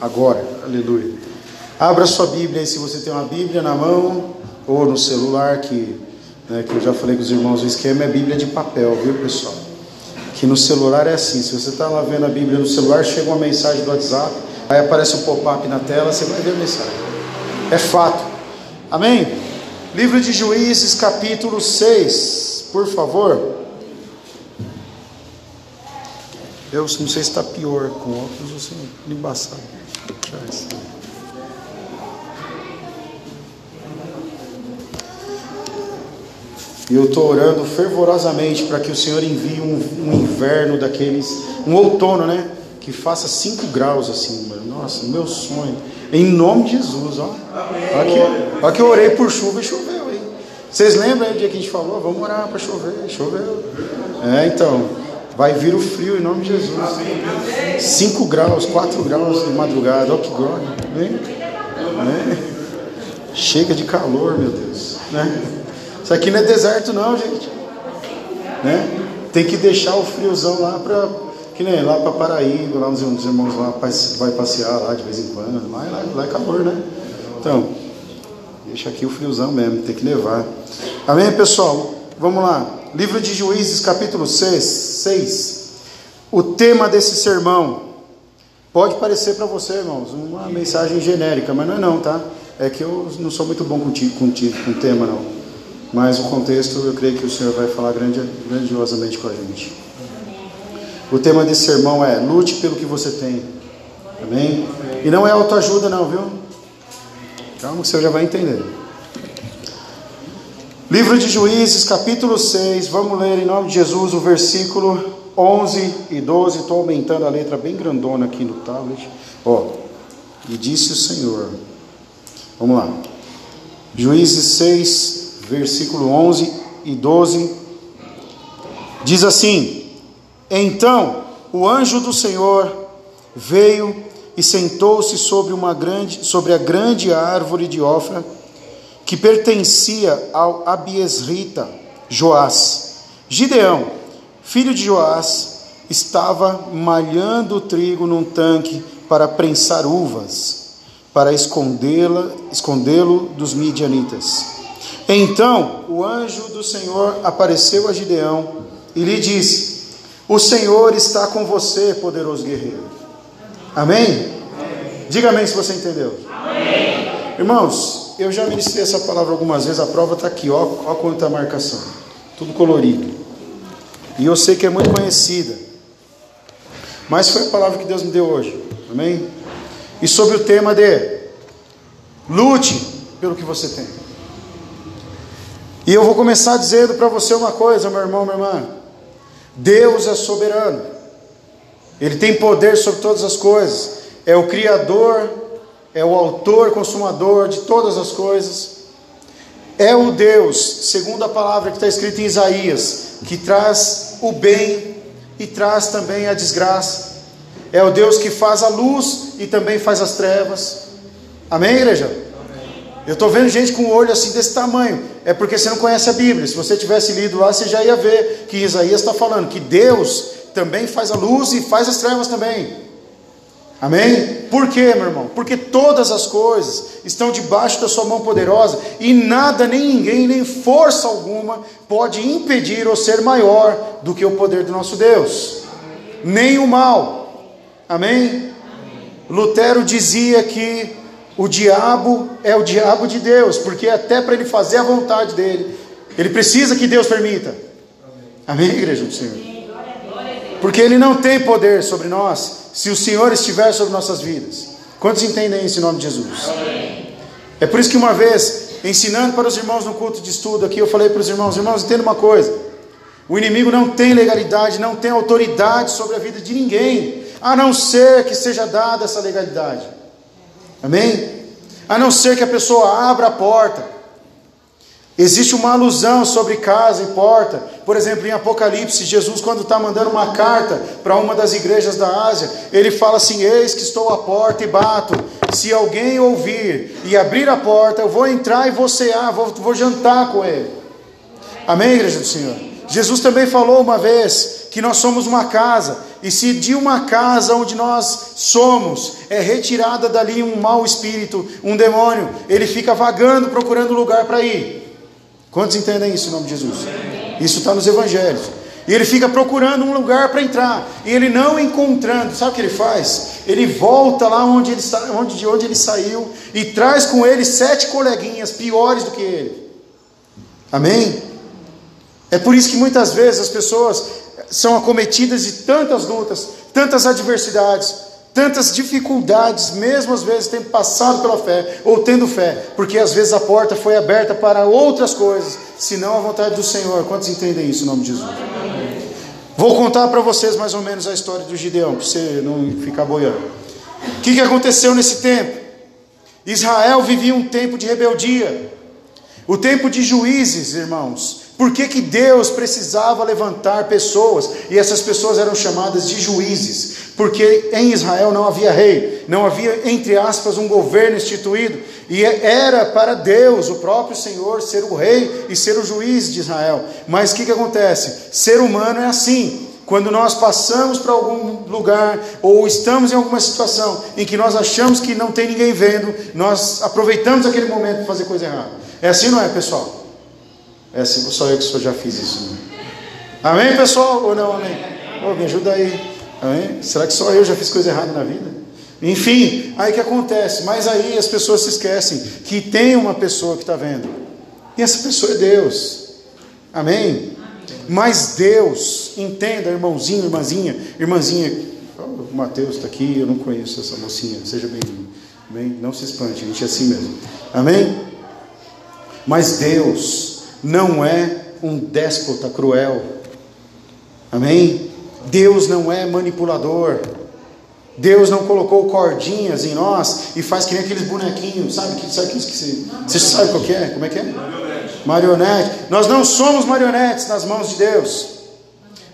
agora. Aleluia. Abra sua Bíblia aí, se você tem uma Bíblia na mão ou no celular, que, né, que eu já falei com os irmãos, o esquema é Bíblia de papel, viu pessoal? Que no celular é assim, se você está lá vendo a Bíblia no celular, chega uma mensagem do WhatsApp, aí aparece um pop-up na tela, você vai ver a mensagem. É fato. Amém? Livro de Juízes, capítulo 6, por favor. Eu não sei se está pior com óculos ou se E eu estou orando fervorosamente para que o Senhor envie um, um, inverno daqueles, um outono, né? Que faça 5 graus assim, mano. Nossa, meu sonho. Em nome de Jesus, ó. Olha que, olha que eu orei por chuva e choveu, hein? Vocês lembram aí do dia que a gente falou? Vamos orar para chover, choveu. É, então, vai vir o frio em nome de Jesus. 5 graus, 4 graus de madrugada, olha que glória. Né? né? Chega de calor, meu Deus. Né? Isso aqui não é deserto não, gente. Né? Tem que deixar o friozão lá para que nem lá para Paraíba, lá os irmãos lá vai passear lá de vez em quando. Lá, lá, lá é calor, né? Então, deixa aqui o friozão mesmo, tem que levar. Amém, pessoal? Vamos lá. Livro de Juízes, capítulo 6. 6. O tema desse sermão pode parecer para você, irmãos, uma mensagem genérica, mas não é não, tá? É que eu não sou muito bom com, com, com tema, não. Mas o contexto, eu creio que o Senhor vai falar grandiosamente com a gente. O tema desse sermão é: lute pelo que você tem. Amém? E não é autoajuda, não, viu? Calma que você já vai entender. Livro de Juízes, capítulo 6. Vamos ler em nome de Jesus o versículo 11 e 12. Estou aumentando a letra bem grandona aqui no tablet. Ó, e disse o Senhor. Vamos lá. Juízes 6, versículo 11 e 12, diz assim: Então o anjo do Senhor veio e sentou-se sobre uma grande sobre a grande árvore de Ofra que pertencia ao Abiesrita Joás. Gideão, filho de Joás, estava malhando o trigo num tanque para prensar uvas, para escondê-la, escondê-lo dos midianitas. Então o anjo do Senhor apareceu a Gideão e lhe disse: O Senhor está com você, poderoso guerreiro. Amém? amém. Diga amém se você entendeu. Amém. Irmãos, eu já ministrei essa palavra algumas vezes, a prova está aqui, ó, ó quanta marcação, tudo colorido. E eu sei que é muito conhecida, mas foi a palavra que Deus me deu hoje. Amém? E sobre o tema de lute pelo que você tem. E eu vou começar dizendo para você uma coisa, meu irmão, minha irmã. Deus é soberano. Ele tem poder sobre todas as coisas. É o Criador, é o autor, consumador de todas as coisas. É o Deus, segundo a palavra que está escrita em Isaías, que traz o bem e traz também a desgraça. É o Deus que faz a luz e também faz as trevas. Amém, igreja? Eu estou vendo gente com o olho assim desse tamanho. É porque você não conhece a Bíblia. Se você tivesse lido lá, você já ia ver que Isaías está falando que Deus também faz a luz e faz as trevas também. Amém? Por quê, meu irmão? Porque todas as coisas estão debaixo da sua mão poderosa e nada, nem ninguém, nem força alguma pode impedir ou ser maior do que o poder do nosso Deus. Nem o mal. Amém? Lutero dizia que o diabo é o diabo de Deus, porque até para ele fazer a vontade dele, ele precisa que Deus permita. Amém, igreja do Senhor? Porque ele não tem poder sobre nós se o Senhor estiver sobre nossas vidas. Quantos entendem isso em nome de Jesus? É por isso que uma vez, ensinando para os irmãos no culto de estudo aqui, eu falei para os irmãos: irmãos, entenda uma coisa. O inimigo não tem legalidade, não tem autoridade sobre a vida de ninguém, a não ser que seja dada essa legalidade. Amém? A não ser que a pessoa abra a porta. Existe uma alusão sobre casa e porta. Por exemplo, em Apocalipse, Jesus, quando está mandando uma carta para uma das igrejas da Ásia, ele fala assim: Eis que estou à porta e bato. Se alguém ouvir e abrir a porta, eu vou entrar e vou cear, vou, vou jantar com ele. Amém, igreja do Senhor? Jesus também falou uma vez que nós somos uma casa E se de uma casa onde nós somos é retirada dali um mau espírito, um demônio, ele fica vagando procurando lugar para ir. Quantos entendem isso em nome de Jesus? Isso está nos evangelhos. E ele fica procurando um lugar para entrar. E ele não encontrando, sabe o que ele faz? Ele volta lá onde ele, onde, de onde ele saiu e traz com ele sete coleguinhas piores do que ele. Amém? É por isso que muitas vezes as pessoas são acometidas de tantas lutas, tantas adversidades, tantas dificuldades, mesmo às vezes tendo passado pela fé ou tendo fé, porque às vezes a porta foi aberta para outras coisas, senão a vontade do Senhor. Quantos entendem isso em nome de Jesus? Vou contar para vocês mais ou menos a história do Gideão, para você não ficar boiando. O que, que aconteceu nesse tempo? Israel vivia um tempo de rebeldia, o tempo de juízes, irmãos. Por que, que Deus precisava levantar pessoas? E essas pessoas eram chamadas de juízes, porque em Israel não havia rei, não havia, entre aspas, um governo instituído, e era para Deus, o próprio Senhor, ser o rei e ser o juiz de Israel. Mas o que, que acontece? Ser humano é assim. Quando nós passamos para algum lugar ou estamos em alguma situação em que nós achamos que não tem ninguém vendo, nós aproveitamos aquele momento para fazer coisa errada. É assim, não é, pessoal? É assim, só eu que só já fiz isso. Né? Amém, pessoal? Ou não, amém? Oh, me ajuda aí. Amém? Será que só eu já fiz coisa errada na vida? Enfim, aí que acontece? Mas aí as pessoas se esquecem que tem uma pessoa que está vendo. E essa pessoa é Deus. Amém? Mas Deus, entenda, irmãozinho, irmãzinha, irmãzinha, o Mateus está aqui, eu não conheço essa mocinha, seja bem-vindo. Bem, não se espante, a gente é assim mesmo. Amém? Mas Deus, não é um déspota cruel. Amém? Deus não é manipulador. Deus não colocou cordinhas em nós e faz que nem aqueles bonequinhos, sabe? Que, sabe que, você, você sabe qual que é? Como é que é? Marionete. Marionete. Nós não somos marionetes nas mãos de Deus.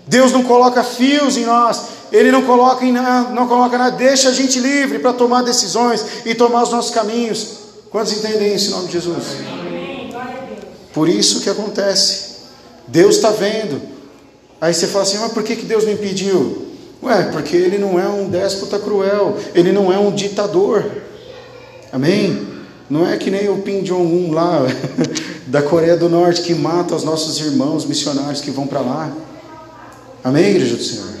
Deus não coloca fios em nós. Ele não coloca em nada, não coloca nada, deixa a gente livre para tomar decisões e tomar os nossos caminhos. Quantos entendem isso em nome de Jesus? Por isso que acontece. Deus está vendo. Aí você fala assim, mas por que, que Deus me impediu? Ué, porque ele não é um déspota cruel, ele não é um ditador. Amém? Não é que nem o Kim Jong-un lá da Coreia do Norte que mata os nossos irmãos missionários que vão para lá. Amém, igreja do Senhor?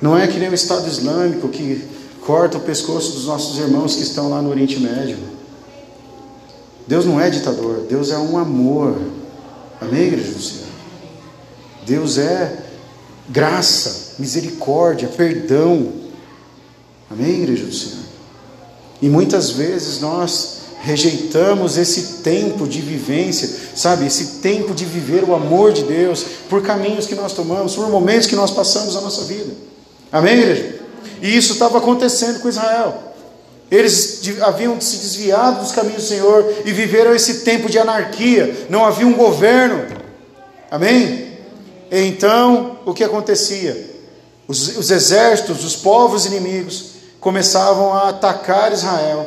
Não é que nem o Estado Islâmico que corta o pescoço dos nossos irmãos que estão lá no Oriente Médio. Deus não é ditador, Deus é um amor. Amém, igreja do Senhor? Deus é graça, misericórdia, perdão. Amém, igreja do Senhor? E muitas vezes nós rejeitamos esse tempo de vivência, sabe? Esse tempo de viver o amor de Deus por caminhos que nós tomamos, por momentos que nós passamos na nossa vida. Amém, igreja? E isso estava acontecendo com Israel. Eles haviam se desviado dos caminhos do Senhor e viveram esse tempo de anarquia, não havia um governo. Amém? Então, o que acontecia? Os, os exércitos, os povos inimigos começavam a atacar Israel.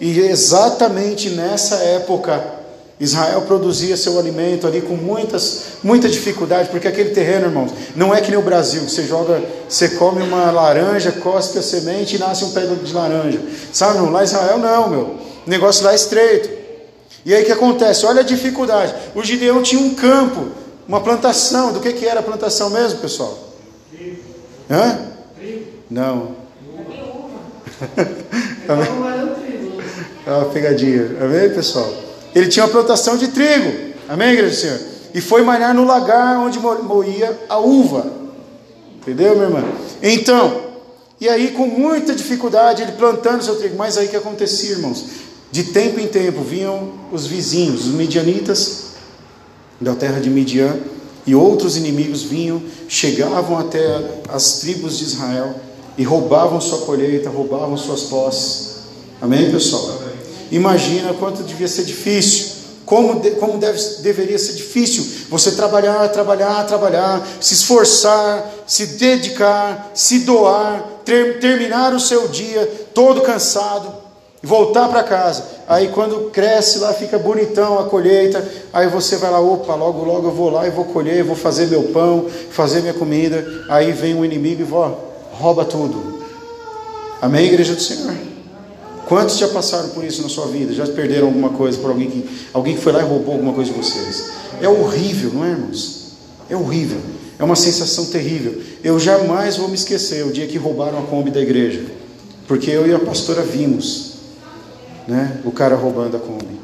E exatamente nessa época, Israel produzia seu alimento ali com muitas, muita dificuldade, porque aquele terreno, irmãos, não é que nem o Brasil, que você joga, você come uma laranja, cospe a semente e nasce um pé de laranja. Sabe, não? Lá em Israel não, meu. O negócio lá é estreito. E aí o que acontece? Olha a dificuldade. O Gideão tinha um campo, uma plantação. Do que, que era a plantação mesmo, pessoal? Trigo. Hã? Trigo. Não. É uma pegadinha. Amém, pessoal? Ele tinha uma plantação de trigo. Amém, igreja do Senhor? E foi malhar no lagar onde moía a uva. Entendeu, minha irmã? Então, e aí com muita dificuldade ele plantando seu trigo. Mas aí que acontecia, irmãos? De tempo em tempo vinham os vizinhos, os midianitas da terra de Midian e outros inimigos vinham, chegavam até as tribos de Israel e roubavam sua colheita, roubavam suas posses. Amém, pessoal? Imagina quanto devia ser difícil, como, de, como deve, deveria ser difícil você trabalhar, trabalhar, trabalhar, se esforçar, se dedicar, se doar, ter, terminar o seu dia todo cansado, e voltar para casa. Aí quando cresce lá, fica bonitão a colheita, aí você vai lá, opa, logo logo eu vou lá e vou colher, vou fazer meu pão, fazer minha comida. Aí vem o inimigo e vó, rouba tudo. Amém, igreja do Senhor? Quantos já passaram por isso na sua vida? Já perderam alguma coisa por alguém que alguém que foi lá e roubou alguma coisa de vocês? É horrível, não é, irmãos? É horrível. É uma sensação terrível. Eu jamais vou me esquecer o dia que roubaram a Kombi da igreja. Porque eu e a pastora vimos né? O cara roubando a Kombi.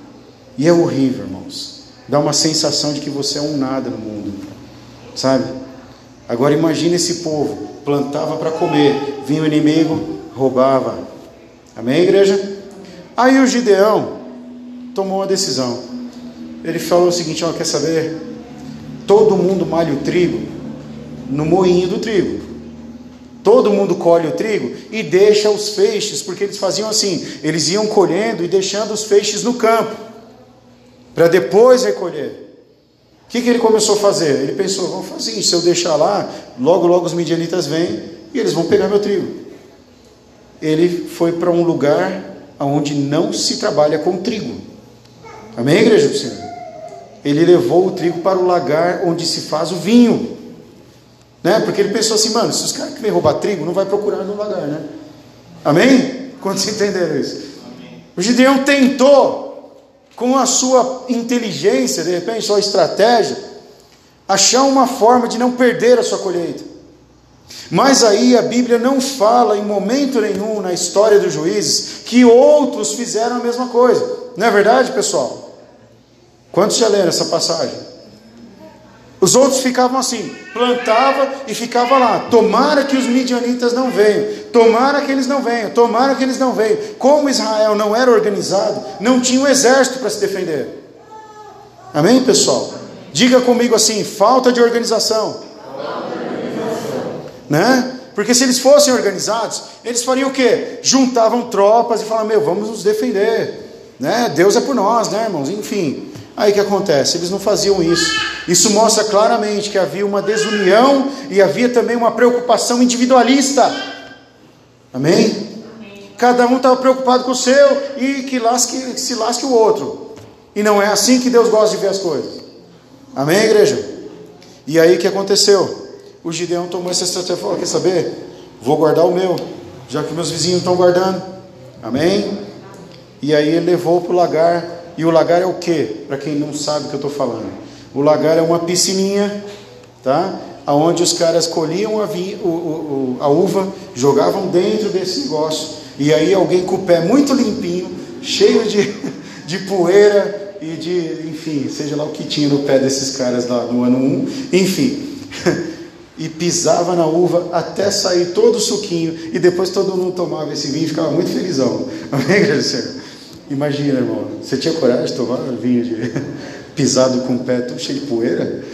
E é horrível, irmãos. Dá uma sensação de que você é um nada no mundo, sabe? Agora imagine esse povo, plantava para comer, vinha o inimigo, roubava. Amém, igreja? Aí o Gideão tomou uma decisão. Ele falou o seguinte: ó, quer saber? Todo mundo malha o trigo no moinho do trigo. Todo mundo colhe o trigo e deixa os feixes, porque eles faziam assim: eles iam colhendo e deixando os feixes no campo, para depois recolher. O que, que ele começou a fazer? Ele pensou: vamos fazer isso, se eu deixar lá, logo, logo os midianitas vêm e eles vão pegar meu trigo. Ele foi para um lugar onde não se trabalha com trigo. Amém, igreja do Senhor? Ele levou o trigo para o lagar onde se faz o vinho. Né? Porque ele pensou assim, mano, se os caras que vêm roubar trigo, não vai procurar no lugar, né? Amém? Quantos entenderam isso? Amém. O Gideão tentou, com a sua inteligência, de repente, sua estratégia, achar uma forma de não perder a sua colheita. Mas aí a Bíblia não fala em momento nenhum na história dos juízes que outros fizeram a mesma coisa. Não é verdade, pessoal? Quantos já leram essa passagem? Os outros ficavam assim, plantava e ficava lá. Tomara que os midianitas não venham, tomara que eles não venham, tomara que eles não venham. Como Israel não era organizado, não tinha um exército para se defender. Amém, pessoal? Diga comigo assim: falta de organização. Organização. Né? Porque se eles fossem organizados, eles fariam o quê? Juntavam tropas e falavam: Meu, vamos nos defender. Né? Deus é por nós, né, irmãos? Enfim. Aí que acontece? Eles não faziam isso. Isso mostra claramente que havia uma desunião e havia também uma preocupação individualista. Amém? Cada um estava preocupado com o seu e que, lasque, que se lasque o outro. E não é assim que Deus gosta de ver as coisas. Amém, igreja? E aí o que aconteceu? O Gideão tomou essa estratégia e falou: Quer saber? Vou guardar o meu, já que meus vizinhos estão guardando. Amém? E aí ele levou para o lagar e o lagar é o que? Para quem não sabe o que eu estou falando. O lagar é uma piscininha, tá? Onde os caras colhiam a, vi, o, o, a uva, jogavam dentro desse negócio, e aí alguém com o pé muito limpinho, cheio de, de poeira e de, enfim, seja lá o que tinha no pé desses caras lá no ano 1, enfim, e pisava na uva até sair todo o suquinho, e depois todo mundo tomava esse vinho e ficava muito felizão. Amém, igreja? Imagina, irmão, você tinha coragem de tomar vinho de pisado com o pé todo cheio de poeira?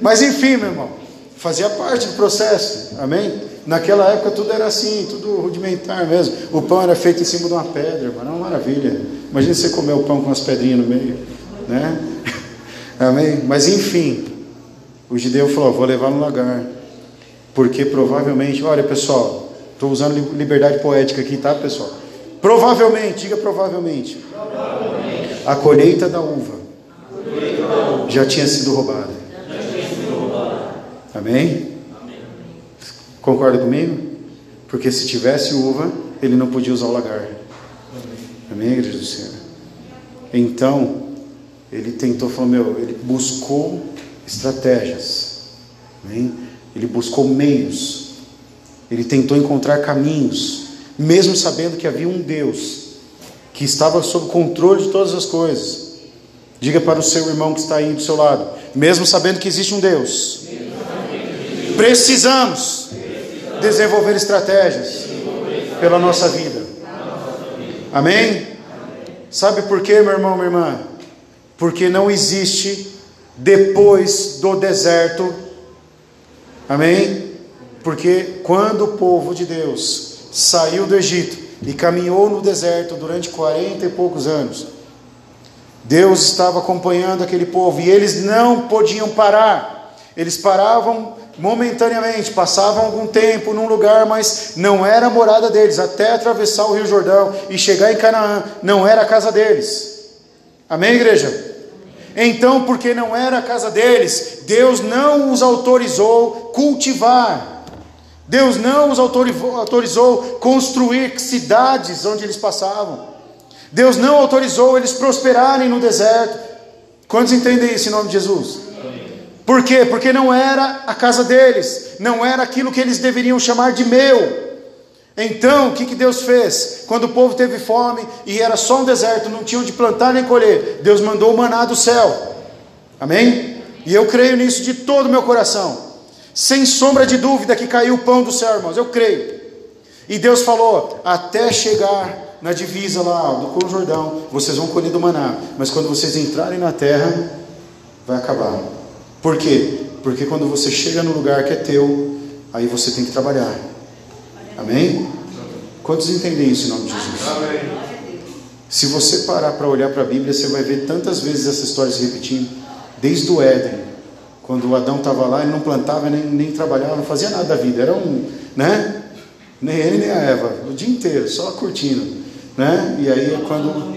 Mas enfim, meu irmão, fazia parte do processo, amém? Naquela época tudo era assim, tudo rudimentar mesmo. O pão era feito em cima de uma pedra, era uma maravilha. Imagina você comer o pão com as pedrinhas no meio, né? Amém? Mas enfim, o Gideão falou: vou levar no lagar, porque provavelmente, olha pessoal, estou usando liberdade poética aqui, tá pessoal? Provavelmente, diga provavelmente. provavelmente. A colheita da uva. Já, tinha sido roubada. Tinha sido roubada. Amém? Amém? Concorda comigo? Porque se tivesse uva, ele não podia usar o lagar. Amém, igreja do Senhor? Então, ele tentou, falou, meu, ele buscou estratégias. Amém? Ele buscou meios. Ele tentou encontrar caminhos mesmo sabendo que havia um Deus que estava sob controle de todas as coisas. Diga para o seu irmão que está aí do seu lado, mesmo sabendo que existe um Deus, precisamos desenvolver estratégias pela nossa vida. Amém? Sabe por quê, meu irmão, minha irmã? Porque não existe depois do deserto. Amém? Porque quando o povo de Deus saiu do Egito e caminhou no deserto durante quarenta e poucos anos. Deus estava acompanhando aquele povo e eles não podiam parar. Eles paravam momentaneamente, passavam algum tempo num lugar, mas não era a morada deles, até atravessar o Rio Jordão e chegar em Canaã, não era a casa deles. Amém, igreja? Então, porque não era a casa deles, Deus não os autorizou cultivar. Deus não os autorizou construir cidades onde eles passavam. Deus não autorizou eles prosperarem no deserto. Quantos entendem isso em nome de Jesus? Por quê? Porque não era a casa deles, não era aquilo que eles deveriam chamar de meu. Então, o que, que Deus fez? Quando o povo teve fome e era só um deserto, não tinham de plantar nem colher, Deus mandou o maná do céu. Amém? E eu creio nisso de todo o meu coração. Sem sombra de dúvida que caiu o pão do céu, irmãos, eu creio. E Deus falou: até chegar na divisa lá do com Jordão, vocês vão colher do maná, mas quando vocês entrarem na terra, vai acabar. Por quê? Porque quando você chega no lugar que é teu, aí você tem que trabalhar. Amém? Quantos entendem isso em nome de Jesus? Se você parar para olhar para a Bíblia, você vai ver tantas vezes essa história se repetindo, desde o Éden, quando Adão estava lá, ele não plantava, nem, nem trabalhava, não fazia nada da vida, era um, né? Nem ele nem a Eva, o dia inteiro, só curtindo, né? E aí quando,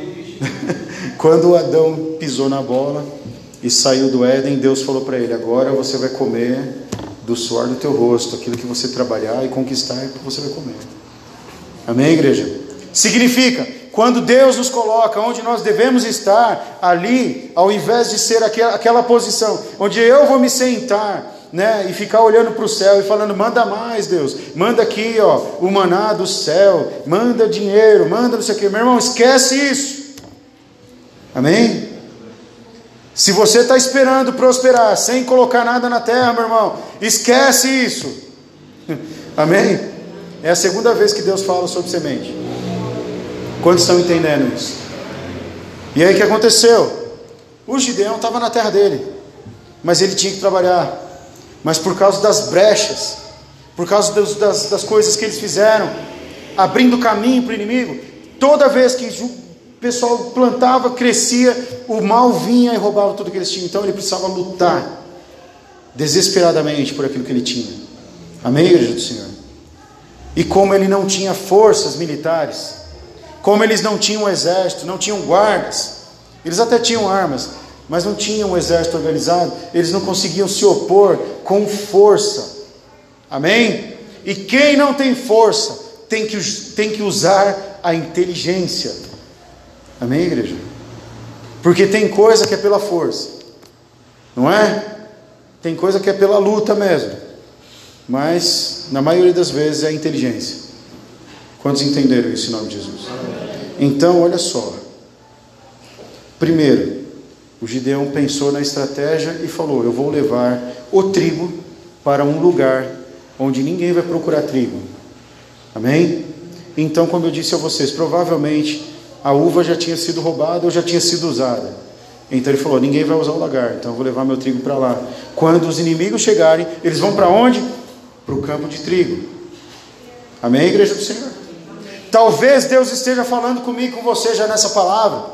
quando Adão pisou na bola, e saiu do Éden, Deus falou para ele: Agora você vai comer do suor do teu rosto, aquilo que você trabalhar e conquistar, é que você vai comer. Amém, igreja? Significa, quando Deus nos coloca onde nós devemos estar, ali, ao invés de ser aquela, aquela posição onde eu vou me sentar, né, e ficar olhando para o céu e falando: manda mais, Deus, manda aqui, ó, o maná do céu, manda dinheiro, manda não sei o que, meu irmão, esquece isso. Amém? Se você está esperando prosperar sem colocar nada na terra, meu irmão, esquece isso. Amém? É a segunda vez que Deus fala sobre semente. Quantos estão entendendo isso? E aí o que aconteceu? O Gideão estava na terra dele, mas ele tinha que trabalhar. Mas por causa das brechas, por causa das, das, coisas que eles fizeram, abrindo caminho para o inimigo, toda vez que pessoal plantava, crescia, o mal vinha e roubava tudo que eles tinham. Então ele precisava lutar desesperadamente por aquilo que ele tinha. Amém, igreja do Senhor? E como ele não tinha forças militares, como eles não tinham exército, não tinham guardas, eles até tinham armas, mas não tinham um exército organizado, eles não conseguiam se opor com força. Amém? E quem não tem força tem que, tem que usar a inteligência. Amém, igreja? Porque tem coisa que é pela força, não é? Tem coisa que é pela luta mesmo, mas na maioria das vezes é inteligência. Quantos entenderam isso em nome de Jesus? Então, olha só. Primeiro, o Gideão pensou na estratégia e falou: Eu vou levar o trigo para um lugar onde ninguém vai procurar trigo. Amém? Então, como eu disse a vocês, provavelmente a uva já tinha sido roubada ou já tinha sido usada. Então ele falou: ninguém vai usar o lagar, então eu vou levar meu trigo para lá. Quando os inimigos chegarem, eles vão para onde? Para o campo de trigo. Amém, igreja do Senhor? Talvez Deus esteja falando comigo, com você já nessa palavra,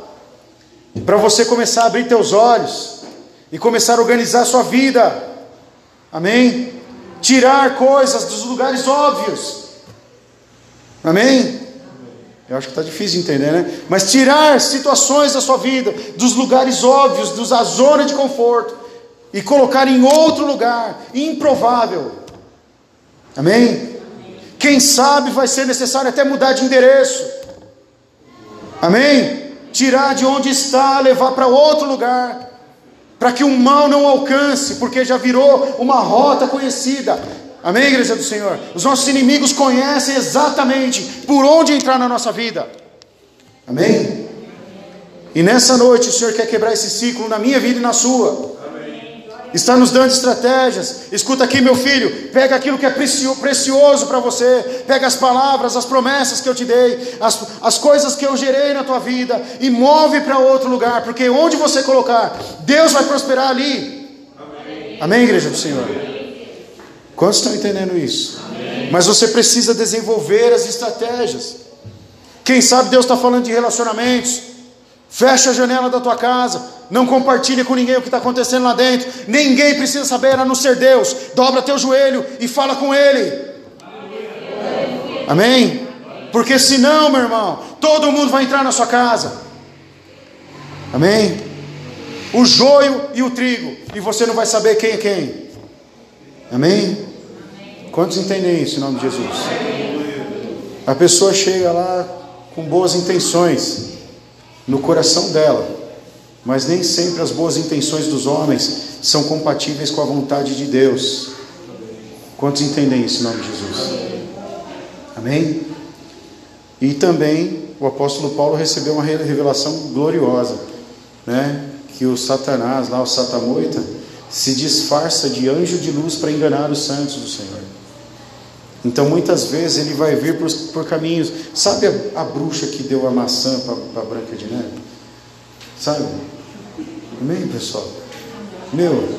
para você começar a abrir teus olhos e começar a organizar a sua vida. Amém? Tirar coisas dos lugares óbvios. Amém? Eu acho que está difícil de entender, né? Mas tirar situações da sua vida, dos lugares óbvios, da zona de conforto, e colocar em outro lugar, improvável. Amém? Quem sabe vai ser necessário até mudar de endereço. Amém? Tirar de onde está, levar para outro lugar, para que o mal não alcance, porque já virou uma rota conhecida. Amém, igreja do Senhor? Os nossos inimigos conhecem exatamente por onde entrar na nossa vida. Amém? E nessa noite o Senhor quer quebrar esse ciclo na minha vida e na sua. Está nos dando estratégias. Escuta aqui, meu filho. Pega aquilo que é precioso para você. Pega as palavras, as promessas que eu te dei, as, as coisas que eu gerei na tua vida e move para outro lugar, porque onde você colocar, Deus vai prosperar ali. Amém, Amém igreja do Senhor? Quantos estão entendendo isso? Amém. Mas você precisa desenvolver as estratégias. Quem sabe Deus está falando de relacionamentos. Fecha a janela da tua casa, não compartilha com ninguém o que está acontecendo lá dentro. Ninguém precisa saber a não ser Deus. Dobra teu joelho e fala com Ele. Amém? Porque senão, meu irmão, todo mundo vai entrar na sua casa. Amém? O joio e o trigo, e você não vai saber quem é quem. Amém? Quantos entendem isso em nome de Jesus? A pessoa chega lá com boas intenções no coração dela, mas nem sempre as boas intenções dos homens são compatíveis com a vontade de Deus. Quantos entendem isso em nome de Jesus? Amém? E também o apóstolo Paulo recebeu uma revelação gloriosa, né? Que o Satanás, lá o Satamoita, se disfarça de anjo de luz para enganar os santos do Senhor. Então muitas vezes ele vai vir por, por caminhos. Sabe a, a, bruxa que deu a maçã para a Branca de Neve? Sabe? Amém, pessoal? Meu,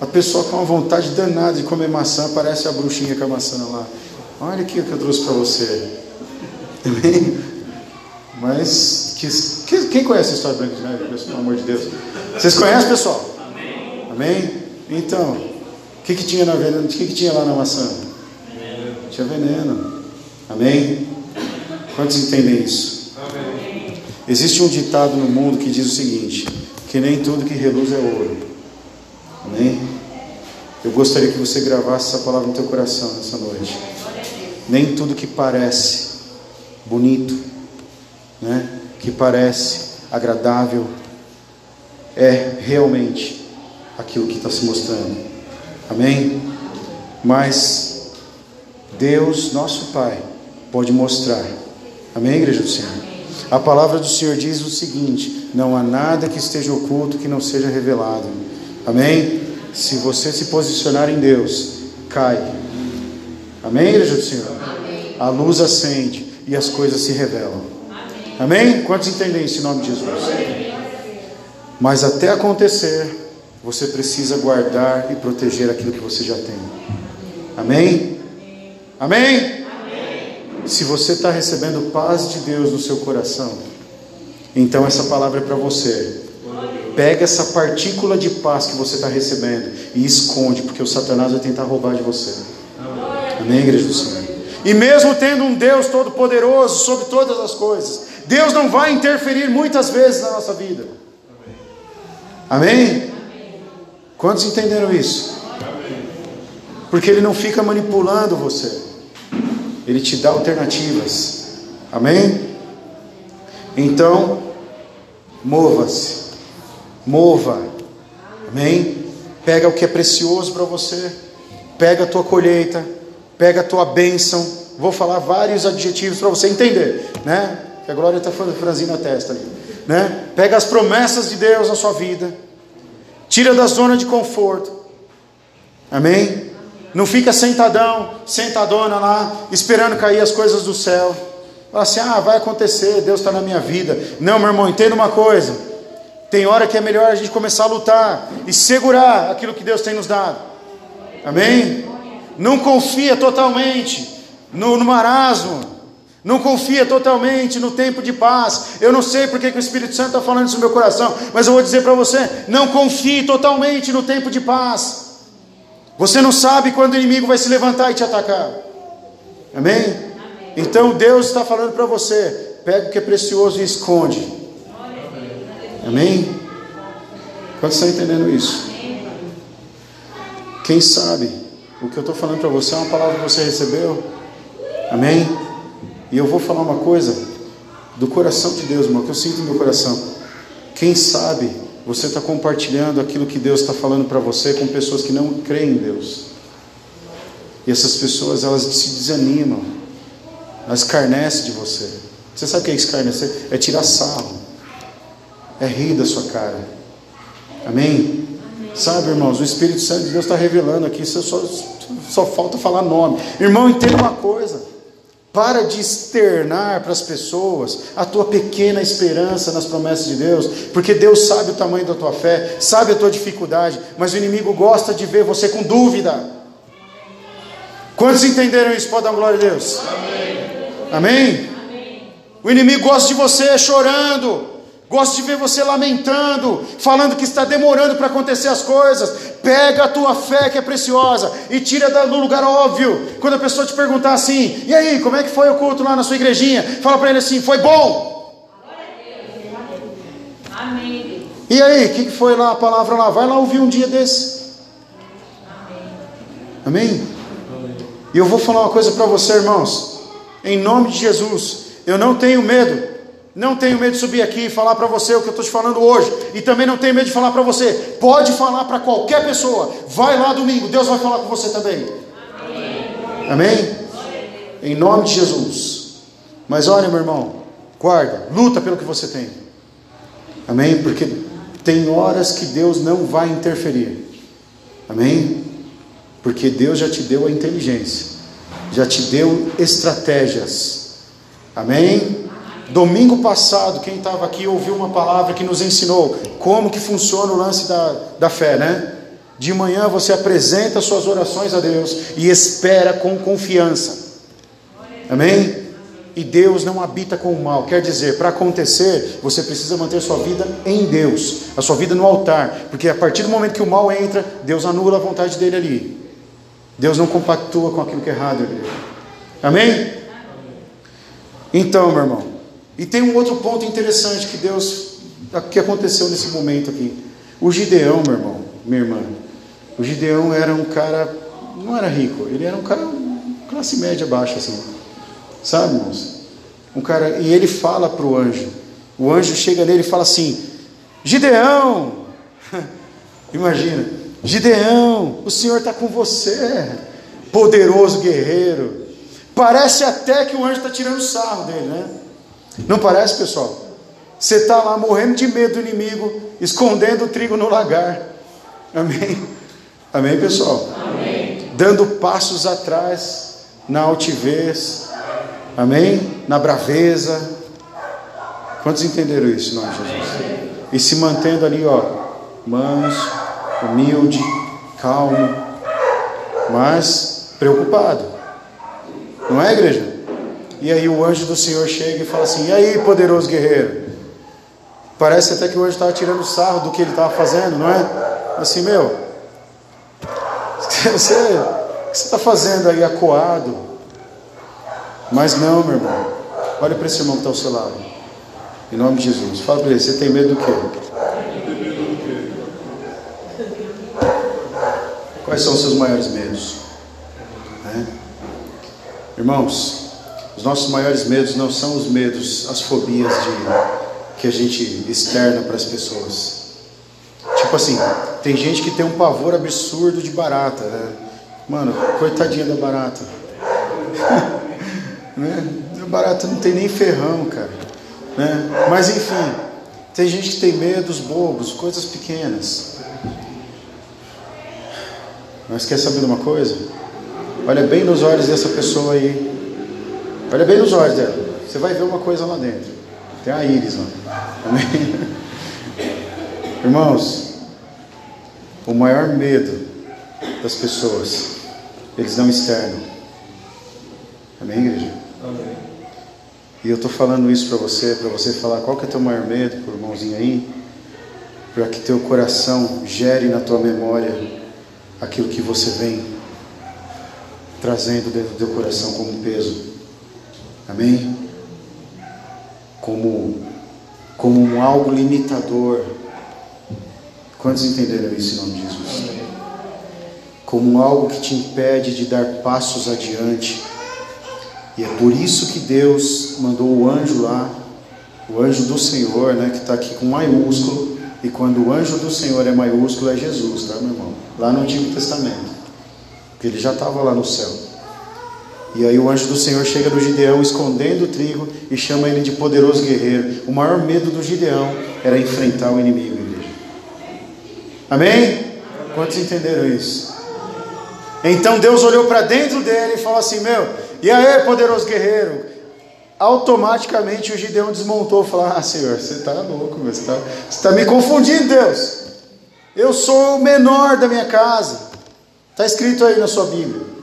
a pessoa com uma vontade danada de comer maçã, parece a bruxinha com a maçã lá. Olha aqui o que eu trouxe para você. Amém? Mas, que, quem conhece a história da Branca de Neve? Pelo amor de Deus. Vocês conhecem, pessoal? Amém? Amém? Então, o que, que, tinha na, que, que tinha lá na maçã? Tinha veneno. Amém? Quantos entendem isso? Amém. Existe um ditado no mundo que diz o seguinte: que nem tudo que reluz é ouro. Amém? Eu gostaria que você gravasse essa palavra no teu coração nessa noite. Nem tudo que parece bonito, né? que parece agradável, é realmente aquilo que está se mostrando. Amém? Mas Deus, nosso Pai, pode mostrar. Amém, igreja do Senhor? A palavra do Senhor diz o seguinte: não há nada que esteja oculto que não seja revelado. Amém? Se você se posicionar em Deus, cai. Amém, igreja do Senhor? Amém. A luz acende e as coisas se revelam. Amém? Amém? Quantos entendem isso em nome de Jesus? Mas até acontecer, você precisa guardar e proteger aquilo que você já tem. Amém? Amém? Se você está recebendo paz de Deus no seu coração, então essa palavra é para você. Pega essa partícula de paz que você está recebendo e esconde, porque o Satanás vai tentar roubar de você. Amém, igreja do Senhor? E mesmo tendo um Deus todo-poderoso sobre todas as coisas, Deus não vai interferir muitas vezes na nossa vida. Amém? Quantos entenderam isso? Porque Ele não fica manipulando você, Ele te dá alternativas. Amém? Então, mova-se, mova. Amém? Pega o que é precioso para você, pega a tua colheita pega a tua bênção. Vou falar vários adjetivos para você entender, né? Que a glória está franzindo a testa ali, né? Pega as promessas de Deus na sua vida, tira da zona de conforto, amém? Não fica sentadão, sentadona lá, esperando cair as coisas do céu. Fala assim, ah, vai acontecer, Deus está na minha vida. Não, meu irmão, entenda uma coisa. Tem hora que é melhor a gente começar a lutar e segurar aquilo que Deus tem nos dado. Amém? não confia totalmente no, no marasmo, não confia totalmente no tempo de paz. Eu não sei porque que o Espírito Santo está falando isso no meu coração, mas eu vou dizer para você: não confie totalmente no tempo de paz. Você não sabe quando o inimigo vai se levantar e te atacar. Amém? Amém. Então Deus está falando para você: pega o que é precioso e esconde. Amém? Quantos estão entendendo isso? Quem sabe o que eu estou falando para você é uma palavra que você recebeu. Amém? E eu vou falar uma coisa do coração de Deus, irmão, que eu sinto no meu coração. Quem sabe você está compartilhando aquilo que Deus está falando para você com pessoas que não creem em Deus. E essas pessoas, elas se desanimam. Elas escarnecem de você. Você sabe o que é escarnecer? É tirar sarro. É rir da sua cara. Amém? Sabe, irmãos, o Espírito Santo de Deus está revelando aqui, só, só falta falar nome. Irmão, entenda uma coisa. Para de externar para as pessoas a tua pequena esperança nas promessas de Deus, porque Deus sabe o tamanho da tua fé, sabe a tua dificuldade, mas o inimigo gosta de ver você com dúvida. Quantos entenderam isso? Pode dar glória a Deus? Amém? Amém? Amém? O inimigo gosta de você chorando, Gosto de ver você lamentando, falando que está demorando para acontecer as coisas. Pega a tua fé que é preciosa e tira do lugar óbvio. Quando a pessoa te perguntar assim: "E aí, como é que foi o culto lá na sua igrejinha?" Fala para ele assim: "Foi bom." E aí, o que foi lá a palavra lá? Vai lá ouvir um dia desse. Amém? E eu vou falar uma coisa para você, irmãos. Em nome de Jesus, eu não tenho medo não tenho medo de subir aqui e falar para você o que eu estou te falando hoje. E também não tenho medo de falar para você. Pode falar para qualquer pessoa. Vai lá domingo, Deus vai falar com você também. Amém? Amém? Em nome de Jesus. Mas olha, meu irmão, guarda, luta pelo que você tem. Amém? Porque tem horas que Deus não vai interferir. Amém? Porque Deus já te deu a inteligência, já te deu estratégias. Amém? Domingo passado, quem estava aqui ouviu uma palavra que nos ensinou como que funciona o lance da, da fé, né? De manhã você apresenta suas orações a Deus e espera com confiança. Amém? E Deus não habita com o mal. Quer dizer, para acontecer, você precisa manter sua vida em Deus, a sua vida no altar, porque a partir do momento que o mal entra, Deus anula a vontade dele ali. Deus não compactua com aquilo que é errado. Amém? Então, meu irmão, e tem um outro ponto interessante que Deus, que aconteceu nesse momento aqui. O Gideão, meu irmão, minha irmã, o Gideão era um cara, não era rico, ele era um cara classe média baixa assim, sabe, irmãos? Um cara, e ele fala para o anjo, o anjo chega nele e fala assim: Gideão, imagina, Gideão, o Senhor está com você, poderoso guerreiro. Parece até que o anjo está tirando sarro dele, né? Não parece, pessoal? Você está lá morrendo de medo do inimigo, escondendo o trigo no lagar. Amém? Amém, pessoal? Amém. Dando passos atrás na altivez. Amém? Na braveza. Quantos entenderam isso, nome de Jesus? E se mantendo ali, ó, manso, humilde, calmo, mas preocupado. Não é, igreja? E aí o anjo do Senhor chega e fala assim: E aí, poderoso guerreiro? Parece até que o anjo estava tirando sarro do que ele estava fazendo, não é? Assim, meu, você, o que você está fazendo aí acuado? Mas não, meu irmão. Olha para esse irmão que está ao seu lado. Em nome de Jesus. Fala para ele: Você tem medo do quê? Quais são os seus maiores medos? É? Irmãos, os nossos maiores medos não são os medos, as fobias de, que a gente externa para as pessoas. Tipo assim, tem gente que tem um pavor absurdo de barata, né? Mano, coitadinha da barata. né? A barata não tem nem ferrão, cara. Né? Mas enfim, tem gente que tem medos bobos, coisas pequenas. Mas quer saber de uma coisa? Olha bem nos olhos dessa pessoa aí. Olha bem nos olhos dela. Você vai ver uma coisa lá dentro. Tem a íris lá. Amém? Irmãos, o maior medo das pessoas, eles não externam. Amém, igreja? Amém. E eu estou falando isso para você, para você falar qual que é teu maior medo, por irmãozinho aí, para que teu coração gere na tua memória aquilo que você vem trazendo dentro do teu coração como peso. Amém? Como, como um algo limitador. Quantos entenderam isso em nome de Jesus? Como algo que te impede de dar passos adiante. E é por isso que Deus mandou o anjo lá, o anjo do Senhor, né, que está aqui com maiúsculo. E quando o anjo do Senhor é maiúsculo, é Jesus, tá, meu irmão? Lá no Antigo Testamento. Porque ele já estava lá no céu. E aí o anjo do Senhor chega no Gideão escondendo o trigo e chama ele de poderoso guerreiro. O maior medo do Gideão era enfrentar o inimigo, igreja. Amém? Quantos entenderam isso? Então Deus olhou para dentro dele e falou assim: Meu, e aí, poderoso guerreiro? Automaticamente o Gideão desmontou e falou: Ah, Senhor, você está louco, você está tá me confundindo, Deus. Eu sou o menor da minha casa. Está escrito aí na sua Bíblia.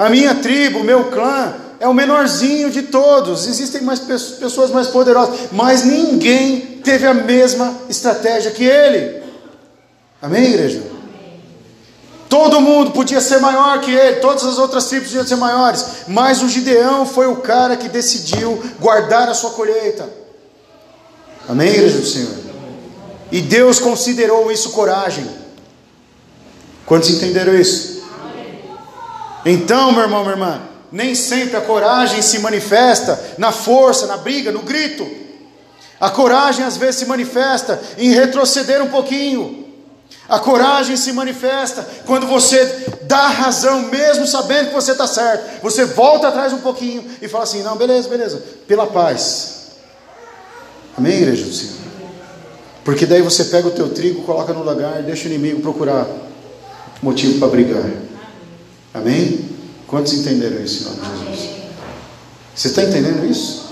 A minha tribo, o meu clã, é o menorzinho de todos. Existem mais pessoas mais poderosas, mas ninguém teve a mesma estratégia que ele. Amém, igreja? Todo mundo podia ser maior que ele, todas as outras tribos podiam ser maiores, mas o Gideão foi o cara que decidiu guardar a sua colheita. Amém, igreja do Senhor? E Deus considerou isso coragem. Quantos entenderam isso? Então, meu irmão, minha irmã, nem sempre a coragem se manifesta na força, na briga, no grito. A coragem às vezes se manifesta em retroceder um pouquinho. A coragem se manifesta quando você dá razão, mesmo sabendo que você está certo. Você volta atrás um pouquinho e fala assim: não, beleza, beleza, pela paz. Amém, igreja do Senhor? Porque daí você pega o teu trigo, coloca no lugar, deixa o inimigo procurar motivo para brigar. Amém? Quantos entenderam isso em nome de Jesus? Você está entendendo isso?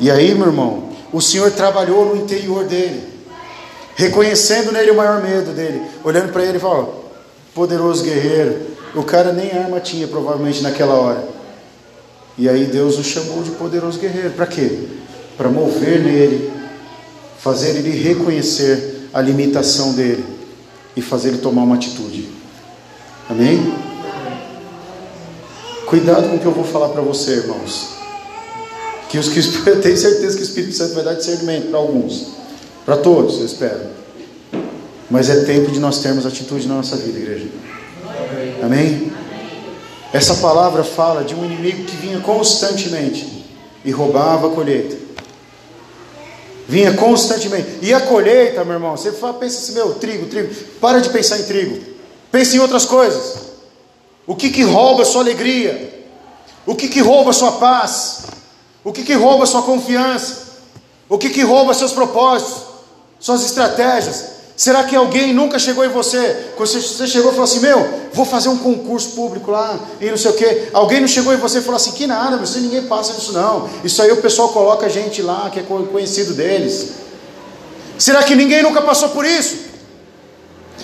E aí, meu irmão, o Senhor trabalhou no interior dele, reconhecendo nele o maior medo dele, olhando para ele e falando: poderoso guerreiro. O cara nem arma tinha, provavelmente, naquela hora. E aí Deus o chamou de poderoso guerreiro. Para quê? Para mover nele, fazer ele reconhecer a limitação dele e fazer ele tomar uma atitude. Amém? Cuidado com o que eu vou falar para você, irmãos. Que os que eu tenho certeza que o Espírito Santo vai dar discernimento para alguns, para todos, eu espero. Mas é tempo de nós termos atitude na nossa vida, igreja. Amém? Essa palavra fala de um inimigo que vinha constantemente e roubava a colheita. Vinha constantemente. E a colheita, meu irmão, você fala, pensa assim, meu, trigo, trigo. Para de pensar em trigo. Pense em outras coisas. O que que rouba sua alegria? O que que rouba sua paz? O que que rouba sua confiança? O que que rouba seus propósitos? Suas estratégias? Será que alguém nunca chegou em você? Quando você chegou e falou assim: Meu, vou fazer um concurso público lá e não sei o que. Alguém não chegou em você e falou assim: Que nada, você ninguém passa nisso não. Isso aí o pessoal coloca gente lá que é conhecido deles. Será que ninguém nunca passou por isso?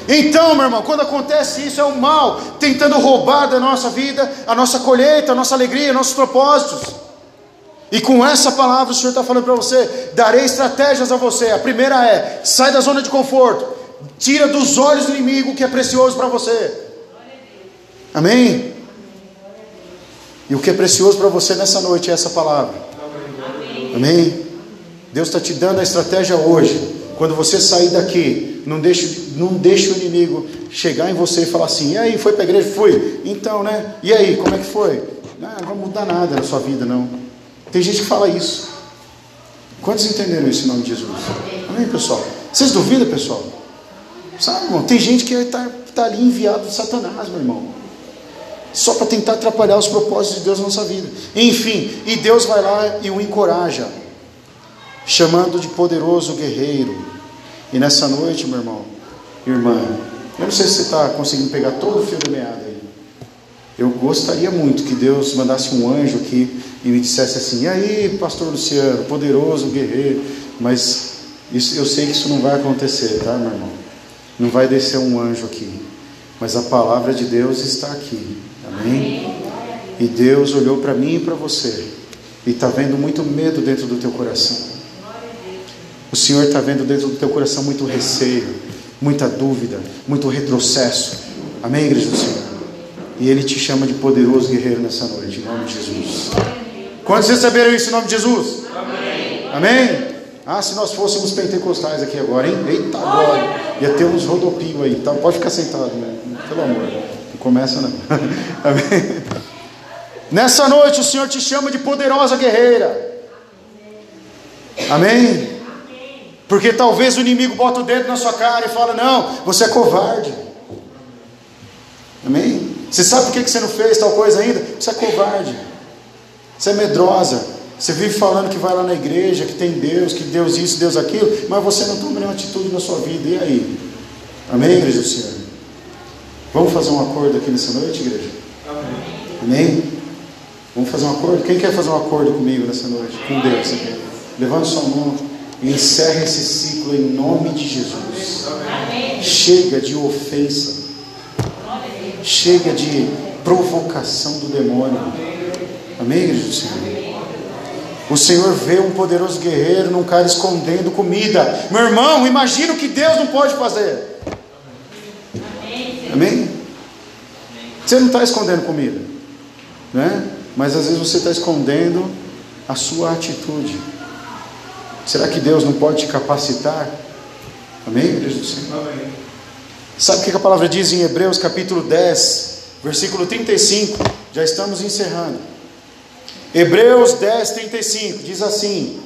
Então, meu irmão, quando acontece isso, é o mal tentando roubar da nossa vida a nossa colheita, a nossa alegria, nossos propósitos. E com essa palavra o Senhor está falando para você: darei estratégias a você. A primeira é: sai da zona de conforto, tira dos olhos do inimigo o que é precioso para você. Amém? E o que é precioso para você nessa noite é essa palavra. Amém? Deus está te dando a estratégia hoje. Quando você sair daqui, não deixe, não deixe o inimigo chegar em você e falar assim: e aí, foi para a igreja? Fui. Então, né? E aí, como é que foi? Não, não vai mudar nada na sua vida, não. Tem gente que fala isso. Quantos entenderam isso em nome de Jesus? Amém, pessoal? Vocês duvidam, pessoal? Sabe, irmão? Tem gente que está tá ali enviado de Satanás, meu irmão. Só para tentar atrapalhar os propósitos de Deus na nossa vida. Enfim, e Deus vai lá e o encoraja, chamando de poderoso guerreiro. E nessa noite, meu irmão, irmã, eu não sei se você está conseguindo pegar todo o fio da meada aí. Eu gostaria muito que Deus mandasse um anjo aqui e me dissesse assim: e aí, pastor Luciano, poderoso guerreiro, mas isso, eu sei que isso não vai acontecer, tá, meu irmão? Não vai descer um anjo aqui, mas a palavra de Deus está aqui, amém? E Deus olhou para mim e para você, e está vendo muito medo dentro do teu coração. O Senhor está vendo dentro do teu coração muito receio, muita dúvida, muito retrocesso, amém, igreja do Senhor? E Ele te chama de poderoso guerreiro nessa noite, em nome de Jesus. Quantos receberam isso em nome de Jesus? Amém. Amém? Ah, se nós fôssemos pentecostais aqui agora, hein? Eita glória! Ia ter uns rodopios aí. Tá? Pode ficar sentado, né? Pelo amor. Não começa não. Amém? Nessa noite o Senhor te chama de poderosa guerreira. Amém? Porque talvez o inimigo bota o dedo na sua cara e fala: Não, você é covarde. Amém? Você sabe por que você não fez tal coisa ainda? Você é covarde. Você é medrosa. Você vive falando que vai lá na igreja, que tem Deus, que Deus isso, Deus aquilo, mas você não toma nenhuma atitude na sua vida. E aí? Amém, igreja do Senhor? Vamos fazer um acordo aqui nessa noite, igreja? Amém? Amém? Vamos fazer um acordo? Quem quer fazer um acordo comigo nessa noite? Com Deus? Levante sua mão e encerre esse ciclo em nome de Jesus. Chega de ofensa. Chega de provocação do demônio. Amém, do Senhor? O Senhor vê um poderoso guerreiro num cara escondendo comida. Meu irmão, imagina o que Deus não pode fazer. Amém? Você não está escondendo comida, né? Mas às vezes você está escondendo a sua atitude. Será que Deus não pode te capacitar? Amém, igreja do Senhor? Amém. Sabe o que a palavra diz em Hebreus capítulo 10, versículo 35? Já estamos encerrando. Hebreus 10, 35 diz assim: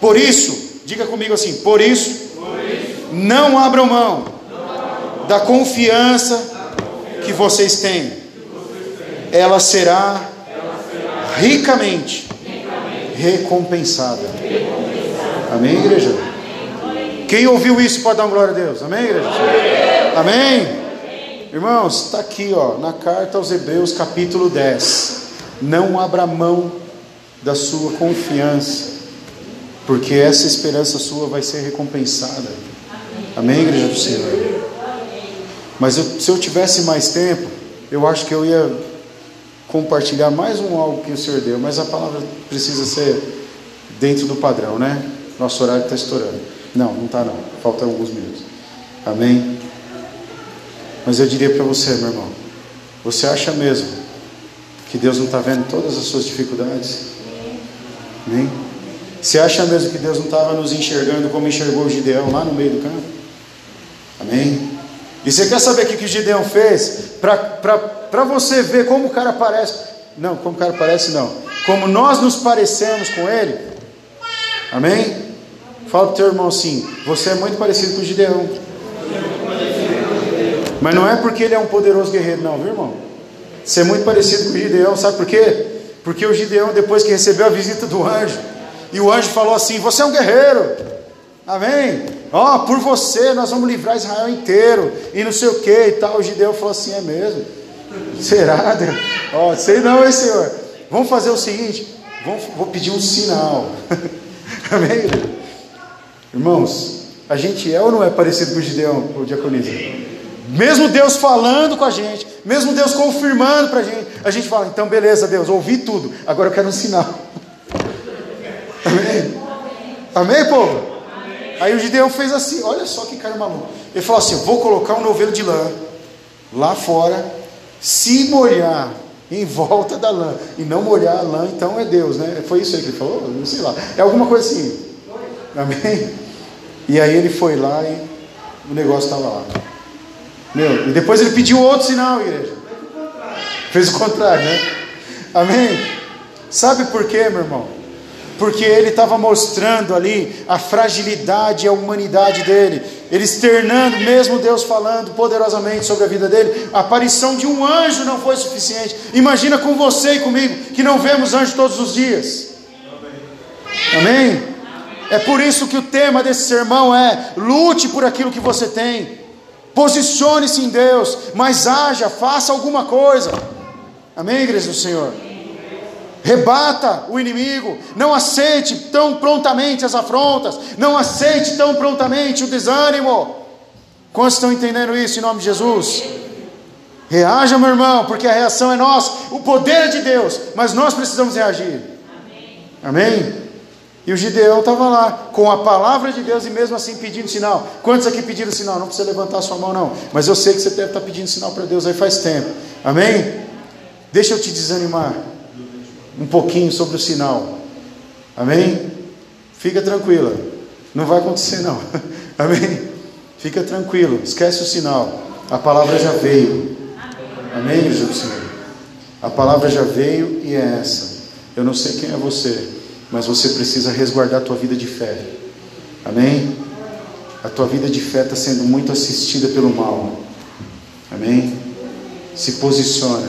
Por isso, diga comigo assim: Por isso, por isso não abram mão, não abram mão da, confiança da confiança que vocês têm, que vocês têm. Ela, será ela será ricamente, ricamente recompensada. recompensada. Amém, igreja? Quem ouviu isso pode dar glória a Deus. Amém, igreja? Amém. Irmãos, está aqui ó, na carta aos Hebreus, capítulo 10. Não abra mão da sua confiança, porque essa esperança sua vai ser recompensada. Amém, igreja do Senhor? Mas eu, se eu tivesse mais tempo, eu acho que eu ia compartilhar mais um algo que o Senhor deu, mas a palavra precisa ser dentro do padrão, né? Nosso horário está estourando. Não, não está não. Faltam alguns minutos. Amém? Mas eu diria para você, meu irmão, você acha mesmo que Deus não está vendo todas as suas dificuldades? Amém? Você acha mesmo que Deus não estava nos enxergando como enxergou o Gideão lá no meio do campo? Amém? E você quer saber o que, que o Gideão fez? Para você ver como o cara parece. Não, como o cara parece, não. Como nós nos parecemos com ele. Amém? Fala para o teu irmão assim: Você é muito parecido com o Gideão. Mas não é porque ele é um poderoso guerreiro, não, viu irmão? Você é muito parecido com o Gideão, sabe por quê? Porque o Gideão, depois que recebeu a visita do anjo, e o anjo falou assim: Você é um guerreiro, amém? Ó, oh, por você nós vamos livrar Israel inteiro, e não sei o que e tal. O Gideão falou assim: É mesmo? Será? Ó, oh, sei não, hein, Senhor? Vamos fazer o seguinte: vamos, vou pedir um sinal, amém? Irmãos, a gente é ou não é parecido com o Gideão, o diaconismo? Mesmo Deus falando com a gente, mesmo Deus confirmando para a gente, a gente fala, então beleza, Deus, ouvi tudo, agora eu quero um sinal. Amém? Amém, povo? Aí o Gideão fez assim, olha só que cara maluco. Ele falou assim: vou colocar um novelo de lã lá fora, se molhar em volta da lã e não molhar a lã, então é Deus, né? Foi isso aí que ele falou? Não sei lá. É alguma coisa assim. Amém? E aí ele foi lá e o negócio estava lá. Meu, e depois ele pediu outro sinal, igreja. Fez o contrário, né? Amém? Sabe por quê, meu irmão? Porque ele estava mostrando ali a fragilidade e a humanidade dele. Ele externando, mesmo Deus falando poderosamente sobre a vida dele, a aparição de um anjo não foi suficiente. Imagina com você e comigo, que não vemos anjo todos os dias. Amém? É por isso que o tema desse sermão é: lute por aquilo que você tem. Posicione-se em Deus, mas haja, faça alguma coisa. Amém, igreja do Senhor? Rebata o inimigo, não aceite tão prontamente as afrontas, não aceite tão prontamente o desânimo. Quantos estão entendendo isso em nome de Jesus? Reaja, meu irmão, porque a reação é nossa, o poder é de Deus, mas nós precisamos reagir. Amém? Amém? E o Gideão estava lá, com a palavra de Deus e mesmo assim pedindo sinal. Quantos aqui pediram sinal? Não precisa levantar sua mão, não. Mas eu sei que você deve estar pedindo sinal para Deus aí faz tempo. Amém? Deixa eu te desanimar um pouquinho sobre o sinal. Amém? Fica tranquila. Não vai acontecer, não. Amém? Fica tranquilo. Esquece o sinal. A palavra já veio. Amém, Jesus Senhor? A palavra já veio e é essa. Eu não sei quem é você mas você precisa resguardar a tua vida de fé. Amém? A tua vida de fé está sendo muito assistida pelo mal. Amém? Se posiciona,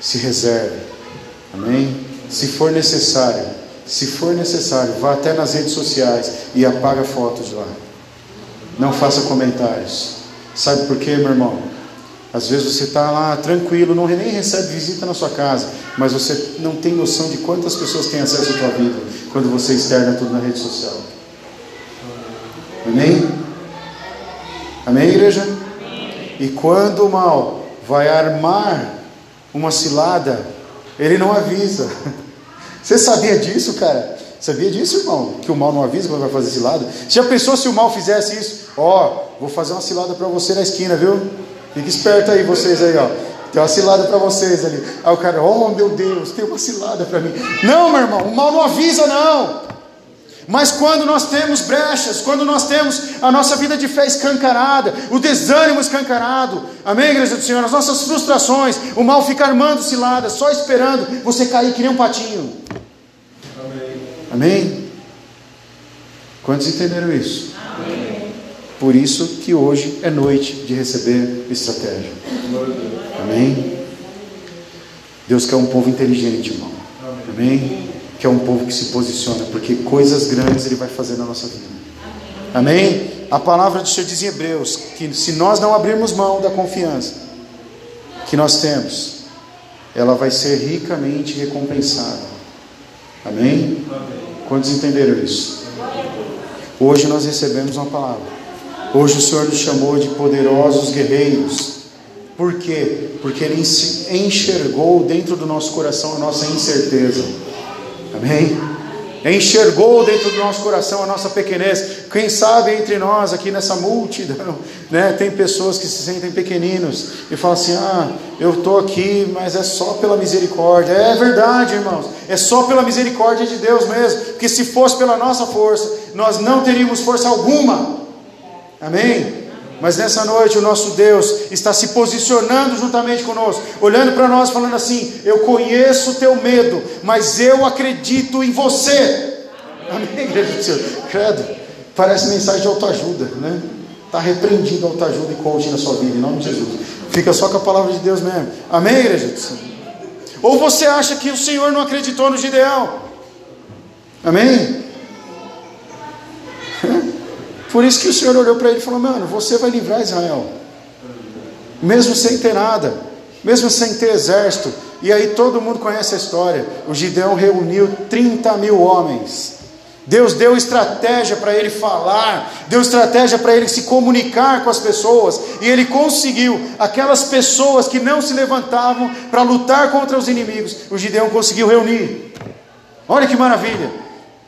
se reserve. Amém? Se for necessário, se for necessário, vá até nas redes sociais e apaga fotos lá. Não faça comentários. Sabe por quê, meu irmão? Às vezes você está lá tranquilo, não nem recebe visita na sua casa, mas você não tem noção de quantas pessoas têm acesso à tua vida quando você externa tudo na rede social. Amém? Amém, igreja? E quando o mal vai armar uma cilada Ele não avisa. Você sabia disso, cara? Sabia disso, irmão? Que o mal não avisa quando vai fazer cilada? Já pensou se o mal fizesse isso? Ó, oh, vou fazer uma cilada para você na esquina, viu? Fique esperto aí, vocês aí, ó. Tem uma cilada para vocês ali. Aí o cara, oh meu Deus, tem uma cilada para mim. Não, meu irmão, o mal não avisa, não. Mas quando nós temos brechas, quando nós temos a nossa vida de fé escancarada, o desânimo escancarado, amém, igreja do Senhor, as nossas frustrações, o mal fica armando ciladas, só esperando você cair que nem um patinho. Amém? amém? Quantos entenderam isso? Amém. Por isso que hoje é noite de receber estratégia. Amém? Deus quer um povo inteligente, irmão. Amém? que é um povo que se posiciona, porque coisas grandes Ele vai fazer na nossa vida. Amém? A palavra do Senhor diz em Hebreus que se nós não abrirmos mão da confiança que nós temos, ela vai ser ricamente recompensada. Amém? Quantos entenderam isso? Hoje nós recebemos uma palavra. Hoje o Senhor nos chamou de poderosos guerreiros. Por quê? Porque Ele enxergou dentro do nosso coração a nossa incerteza. Amém? Enxergou dentro do nosso coração a nossa pequenez. Quem sabe entre nós aqui nessa multidão, né, tem pessoas que se sentem pequeninos e falam assim: "Ah, eu estou aqui, mas é só pela misericórdia". É verdade, irmãos. É só pela misericórdia de Deus mesmo, porque se fosse pela nossa força, nós não teríamos força alguma. Amém? Mas nessa noite o nosso Deus está se posicionando juntamente conosco, olhando para nós, falando assim: Eu conheço o teu medo, mas eu acredito em você. Amém, igreja do Senhor? Credo, parece mensagem de autoajuda, né? Está repreendido autoajuda e coaching na sua vida, em nome de Jesus. Fica só com a palavra de Deus mesmo. Amém, igreja do Senhor? Ou você acha que o Senhor não acreditou no Gideão? Amém? Por isso que o Senhor olhou para ele e falou: Mano, você vai livrar Israel, mesmo sem ter nada, mesmo sem ter exército. E aí todo mundo conhece a história. O Gideão reuniu 30 mil homens. Deus deu estratégia para ele falar, deu estratégia para ele se comunicar com as pessoas, e ele conseguiu. Aquelas pessoas que não se levantavam para lutar contra os inimigos, o Gideão conseguiu reunir. Olha que maravilha!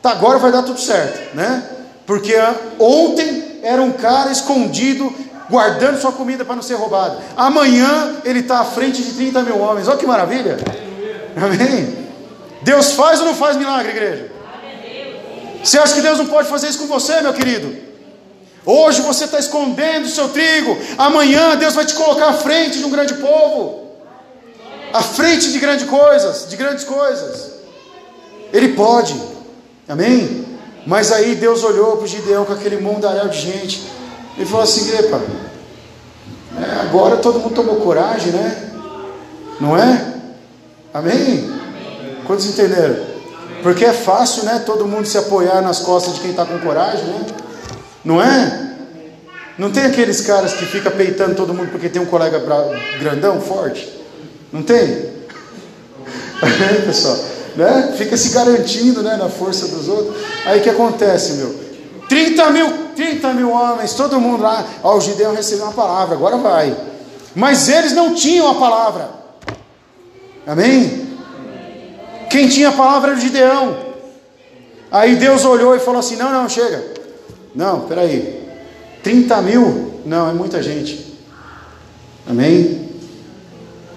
Tá, agora vai dar tudo certo, né? Porque ontem era um cara escondido, guardando sua comida para não ser roubado. Amanhã ele está à frente de 30 mil homens. Olha que maravilha! Amém? Deus faz ou não faz milagre, igreja? Você acha que Deus não pode fazer isso com você, meu querido? Hoje você está escondendo o seu trigo, amanhã Deus vai te colocar à frente de um grande povo, à frente de grandes coisas, de grandes coisas. Ele pode, amém? Mas aí Deus olhou para o Gideão com aquele mundaréu de gente e falou assim: Epa, é, agora todo mundo tomou coragem, né? Não é? Amém? Quantos entenderam? Porque é fácil, né? Todo mundo se apoiar nas costas de quem está com coragem, né? Não é? Não tem aqueles caras que ficam peitando todo mundo porque tem um colega grandão, forte? Não tem? Amém, pessoal? Né? Fica se garantindo né, na força dos outros. Aí o que acontece, meu? 30 mil, 30 mil homens, todo mundo lá. Ó, o Gideão recebeu uma palavra, agora vai. Mas eles não tinham a palavra. Amém? Quem tinha a palavra era o Gideão. Aí Deus olhou e falou assim: Não, não, chega. Não, peraí. 30 mil? Não, é muita gente. Amém?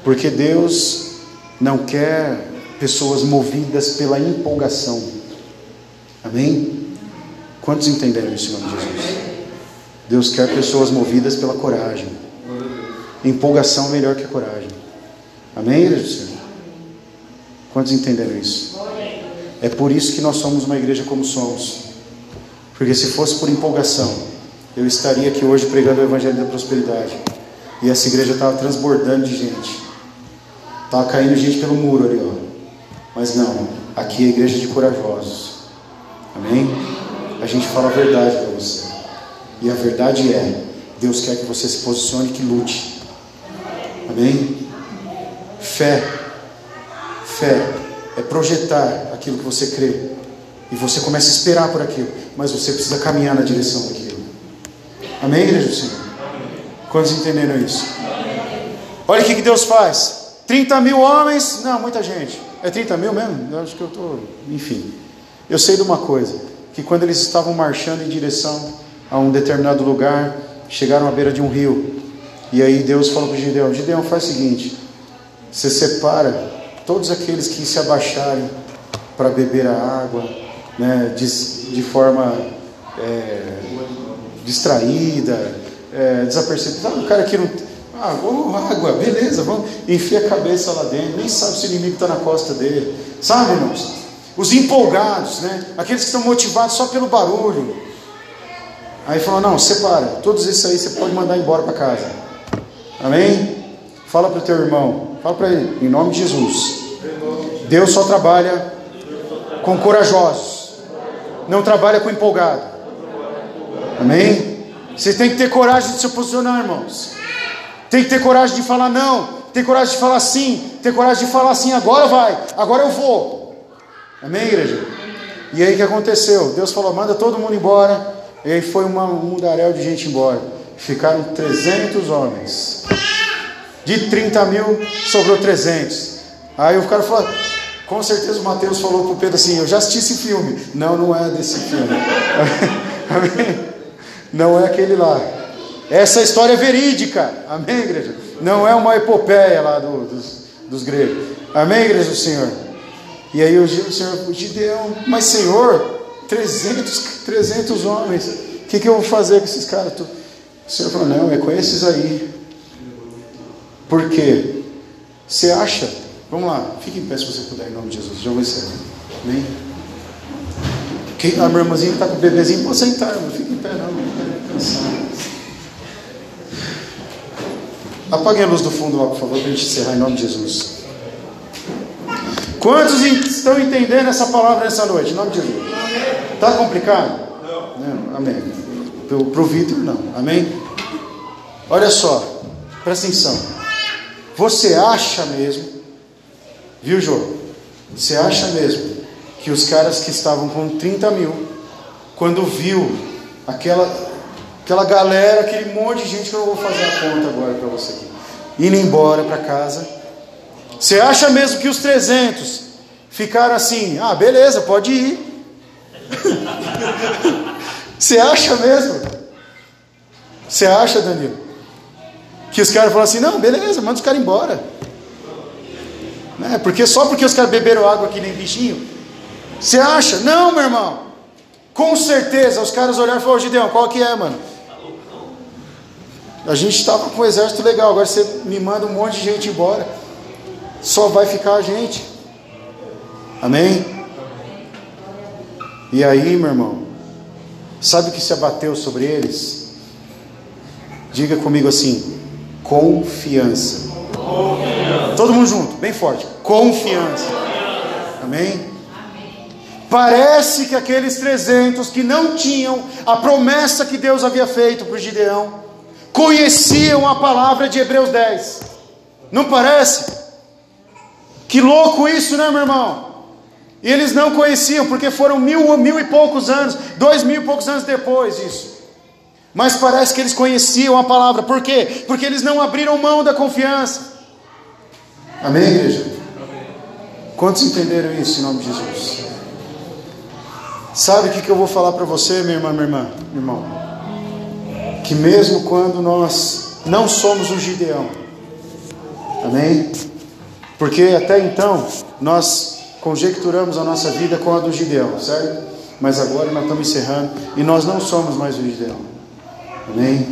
Porque Deus não quer pessoas movidas pela empolgação. Amém? Quantos entenderam isso em nome de Jesus? Deus quer pessoas movidas pela coragem. Empolgação melhor que a coragem. Amém, igreja do Senhor? Quantos entenderam isso? É por isso que nós somos uma igreja como somos. Porque se fosse por empolgação, eu estaria aqui hoje pregando o Evangelho da Prosperidade. E essa igreja estava transbordando de gente. Estava caindo gente pelo muro ali, ó. Mas não, aqui é a igreja de corajosos. Amém? A gente fala a verdade para você. E a verdade é: Deus quer que você se posicione e que lute. Amém? Fé. Fé é projetar aquilo que você crê. E você começa a esperar por aquilo. Mas você precisa caminhar na direção daquilo. Amém, igreja do Senhor? Quantos entenderam isso? Olha o que Deus faz: 30 mil homens, não, muita gente. É 30 mil mesmo? Eu acho que eu estou. Enfim. Eu sei de uma coisa: que quando eles estavam marchando em direção a um determinado lugar, chegaram à beira de um rio. E aí Deus falou para Gideão: Gideão, faz o seguinte: você separa todos aqueles que se abaixarem para beber a água, né, de, de forma é, distraída, é, desapercebida. o cara que não. Ah, vamos, água, beleza, vamos. Enfia a cabeça lá dentro, nem sabe se o inimigo está na costa dele. Sabe, irmãos? Os empolgados, né? Aqueles que estão motivados só pelo barulho. Aí falou: não, separa, todos esses aí você pode mandar embora para casa. Amém? Fala para o teu irmão, fala para ele, em nome de Jesus. Deus só trabalha com corajosos, não trabalha com empolgado. Amém? Você tem que ter coragem de se posicionar, irmãos. Tem que ter coragem de falar não, tem coragem de falar sim, tem coragem de falar assim, agora vai, agora eu vou. Amém, igreja? E aí o que aconteceu? Deus falou: manda todo mundo embora. E aí foi uma, um mundaréu de gente embora. Ficaram 300 homens. De 30 mil sobrou 300. Aí o cara falou: com certeza o Mateus falou para o Pedro assim: Eu já assisti esse filme. Não, não é desse filme. Não é aquele lá. Essa história é verídica. Amém, igreja? Não é uma epopeia lá do, dos, dos gregos. Amém, igreja do Senhor? E aí o Senhor, Gideão, mas Senhor, 300, 300 homens, o que, que eu vou fazer com esses caras? O Senhor falou: Não, é com esses aí. Por quê? Você acha Vamos lá, fique em pé se você puder, em nome de Jesus. Já vou encerrar. Amém? Quem, a minha irmãzinha está com o bebezinho, pode sentar, não fique em pé, não. Não cansar. Apague a luz do fundo lá, por favor, para a gente encerrar em nome de Jesus. Quantos estão entendendo essa palavra nessa noite? Em nome de Jesus. Está complicado? Não. não. Amém. Para o Vitor, não. Amém? Olha só, presta atenção. Você acha mesmo Viu, Jô? Você acha mesmo que os caras que estavam com 30 mil, quando viu aquela, aquela galera, aquele monte de gente que eu vou fazer a conta agora para você, indo embora para casa, você acha mesmo que os 300 ficaram assim, ah, beleza, pode ir. Você acha mesmo? Você acha, Danilo? Que os caras falaram assim, não, beleza, manda os caras embora. Né? Porque só porque os caras beberam água que nem bichinho. Você acha? Não, meu irmão. Com certeza, os caras olharam e falaram, Gideão, qual que é, mano? A gente estava com um exército legal, agora você me manda um monte de gente embora. Só vai ficar a gente. Amém? E aí, meu irmão, sabe o que se abateu sobre eles? Diga comigo assim: confiança. confiança. Todo mundo junto, bem forte confiança. Amém? Parece que aqueles 300 que não tinham a promessa que Deus havia feito para Gideão, conheciam a palavra de Hebreus 10. Não parece? Que louco isso, né, meu irmão? E eles não conheciam, porque foram mil, mil e poucos anos, dois mil e poucos anos depois disso. Mas parece que eles conheciam a palavra, por quê? Porque eles não abriram mão da confiança. Amém, igreja? Quantos entenderam isso em nome de Jesus? Sabe o que, eu vou falar para você, minha irmã, minha irmã, irmão? Que mesmo quando nós não somos um Gideão, amém? Porque até então nós conjecturamos a nossa vida com a do Gideão, certo? Mas agora nós estamos encerrando e nós não somos mais o Gideão, amém?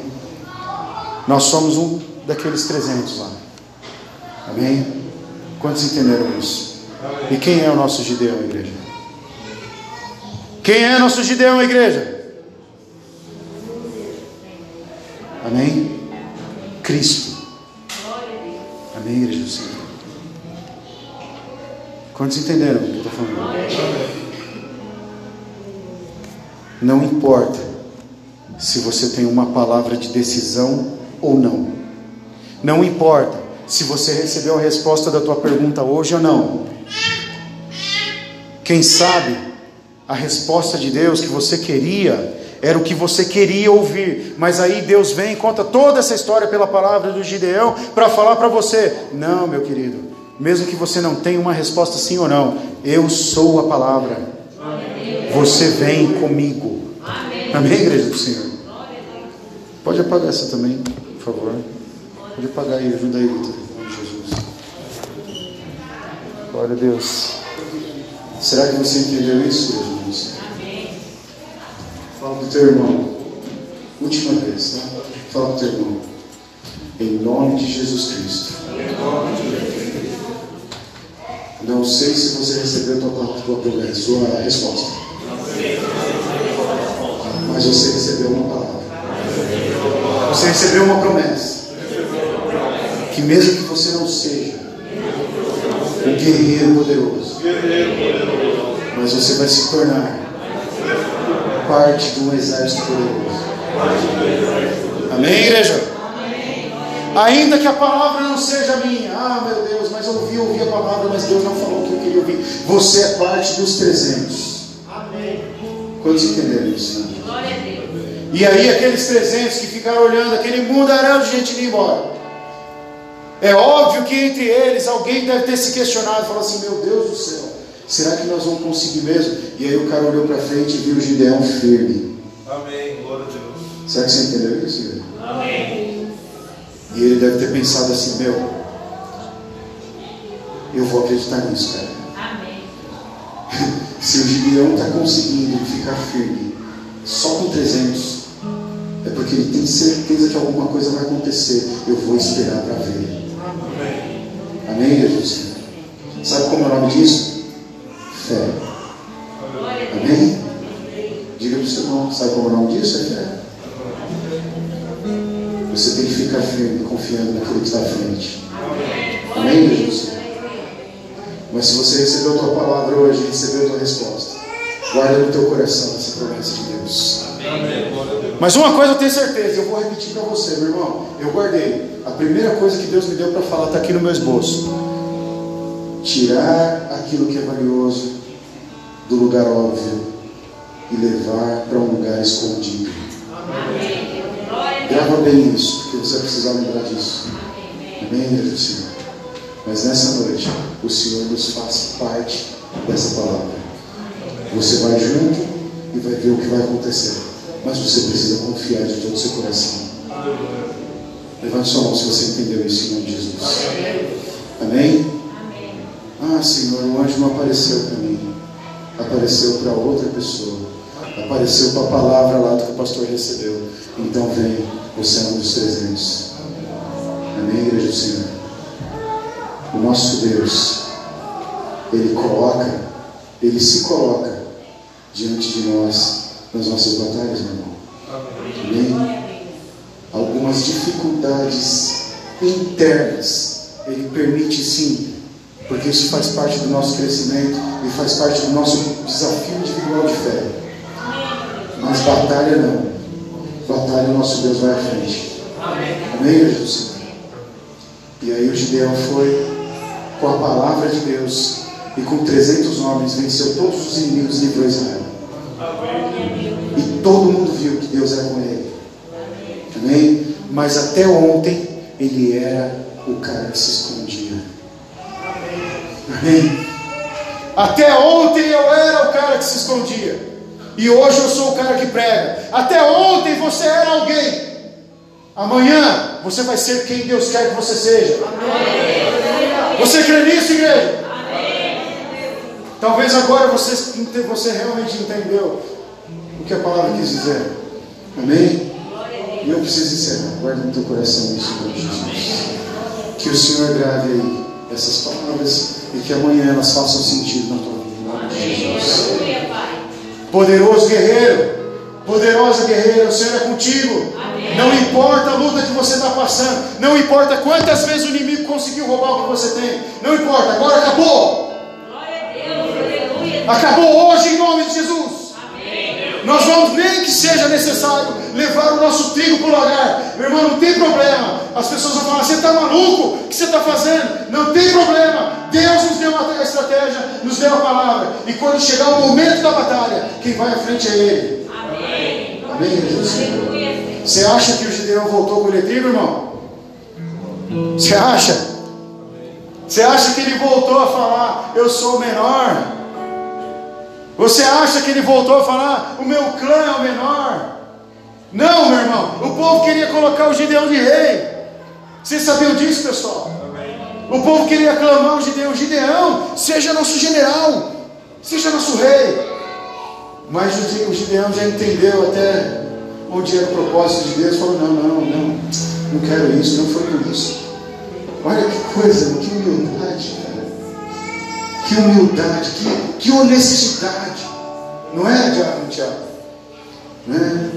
Nós somos um daqueles 300 lá, amém? Quantos entenderam isso? E quem é o nosso Gideão, igreja? Quem é nosso Gideão, igreja? Amém? Cristo. Amém, igreja do Senhor? Quantos entenderam o que eu estou falando? Não importa se você tem uma palavra de decisão ou não. Não importa se você recebeu a resposta da tua pergunta hoje ou não. Quem sabe a resposta de Deus que você queria era o que você queria ouvir, mas aí Deus vem e conta toda essa história pela palavra do Gideão para falar para você: não, meu querido, mesmo que você não tenha uma resposta sim ou não, eu sou a palavra. Você vem comigo. Amém, igreja do Senhor? Pode apagar essa também, por favor. Pode apagar aí, ajuda aí, Vitor. Jesus. Glória a Deus. Será que você entendeu isso, Jesus? Fala do teu irmão. Última vez, tá? Fala do teu irmão. Em nome de Jesus Cristo. Não sei se você recebeu a tua, tua promessa, sua resposta. Mas você recebeu uma palavra. Você recebeu uma promessa. Que mesmo que você não seja um guerreiro poderoso, mas você vai se tornar parte um exército poderoso. Amém, igreja? Ainda que a palavra não seja minha, ah meu Deus, mas eu ouvi, ouvi a palavra, mas Deus não falou o que eu queria ouvir. Você é parte dos 300. Amém. Quantos entenderam isso? Né? Glória a Deus. E aí, aqueles 300 que ficaram olhando aquele mundaréu de gente indo embora. É óbvio que entre eles alguém deve ter se questionado e falou assim: Meu Deus do céu, será que nós vamos conseguir mesmo? E aí o cara olhou para frente e viu o Gideão firme. Amém, glória a Deus. Será que você entendeu isso? Igreja? Amém. E ele deve ter pensado assim: Meu, eu vou acreditar nisso, cara. Amém. Se o Gideão está conseguindo ficar firme só com 300, é porque ele tem certeza que alguma coisa vai acontecer. Eu vou esperar para ver. Amém. Amém, Jesus? Sabe como é o nome disso? Fé. Amém? Diga para o seu irmão, sabe como o nome disso? É fé. Você tem que ficar firme, confiando naquilo que está à frente. Amém, Jesus? Mas se você recebeu a tua palavra hoje, recebeu a tua resposta, guarda no teu coração essa promessa de Deus. Amém. Mas uma coisa eu tenho certeza, eu vou repetir para você, meu irmão. Eu guardei. A primeira coisa que Deus me deu para falar está aqui no meu esboço. Tirar aquilo que é valioso do lugar óbvio e levar para um lugar escondido. Grava bem isso, porque você vai precisar lembrar disso. Amém, igreja Senhor? Mas nessa noite, o Senhor nos faz parte dessa palavra. Você vai junto e vai ver o que vai acontecer. Mas você precisa confiar de todo o seu coração. Levante sua mão se você entendeu isso em nome de Jesus. Amém? Ah, Senhor, o anjo não apareceu para mim. Apareceu para outra pessoa. Apareceu para a palavra lá do que o pastor recebeu. Então vem, você é um dos 300. Amém, igreja do Senhor? O nosso Deus, Ele coloca, Ele se coloca diante de nós nas nossas batalhas, meu irmão. Amém? Algumas dificuldades internas, Ele permite sim, porque isso faz parte do nosso crescimento e faz parte do nosso desafio individual de fé. Mas batalha não. Batalha nosso Deus vai à frente. Amém, Senhor? E aí o Gideão foi com a palavra de Deus e com 300 homens venceu todos os inimigos e livrou Israel. E todo mundo viu que Deus era com ele. Amém? Mas até ontem ele era o cara que se escondia. Amém? Até ontem eu era o cara que se escondia. E hoje eu sou o cara que prega. Até ontem você era alguém. Amanhã você vai ser quem Deus quer que você seja. Você crê nisso, igreja? Talvez agora você, você realmente entendeu o que a palavra quis dizer. Amém? E eu preciso encerrar. Guarda no teu coração isso, Jesus. Que o Senhor grave aí essas palavras e que amanhã elas façam sentido na tua vida. Jesus. Pai. Poderoso guerreiro, poderosa guerreira, o Senhor é contigo. Amém. Não importa a luta que você está passando, não importa quantas vezes o inimigo conseguiu roubar o que você tem, não importa, agora acabou. Deus. Acabou hoje em nome de Jesus. Amém. Nós vamos, nem que seja necessário, levar o nosso trigo para o lagar. Meu irmão, não tem problema. As pessoas vão falar: você está maluco? O que você está fazendo? Não tem problema. Deus nos deu uma estratégia, nos deu a palavra. E quando chegar o momento da batalha, quem vai à frente é Ele. Amém. Amém, Jesus? Você acha que o Gideão voltou com o trigo, irmão? Você acha? Você acha que ele voltou a falar, eu sou o menor? Você acha que ele voltou a falar, o meu clã é o menor? Não, meu irmão, o povo queria colocar o Gideão de rei. Vocês sabiam disso, pessoal? O povo queria aclamar o Gideão, Gideão, seja nosso general, seja nosso rei. Mas o Gideão já entendeu até onde era o propósito de Deus, falou: não, não, não, não quero isso, não foi por isso. Olha que coisa, que humildade, cara. Que humildade, que, que honestidade. Não é, Diabo Tiago? Né?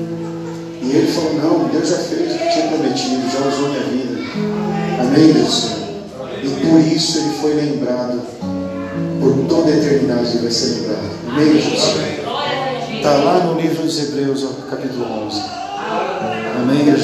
E ele falou: não, Deus já fez o que tinha prometido, já usou minha vida. Amém, Deus Senhor? E por isso ele foi lembrado. Por toda a eternidade ele vai ser lembrado. Amém, Jesus? Está lá no livro dos Hebreus, capítulo 11. Amém?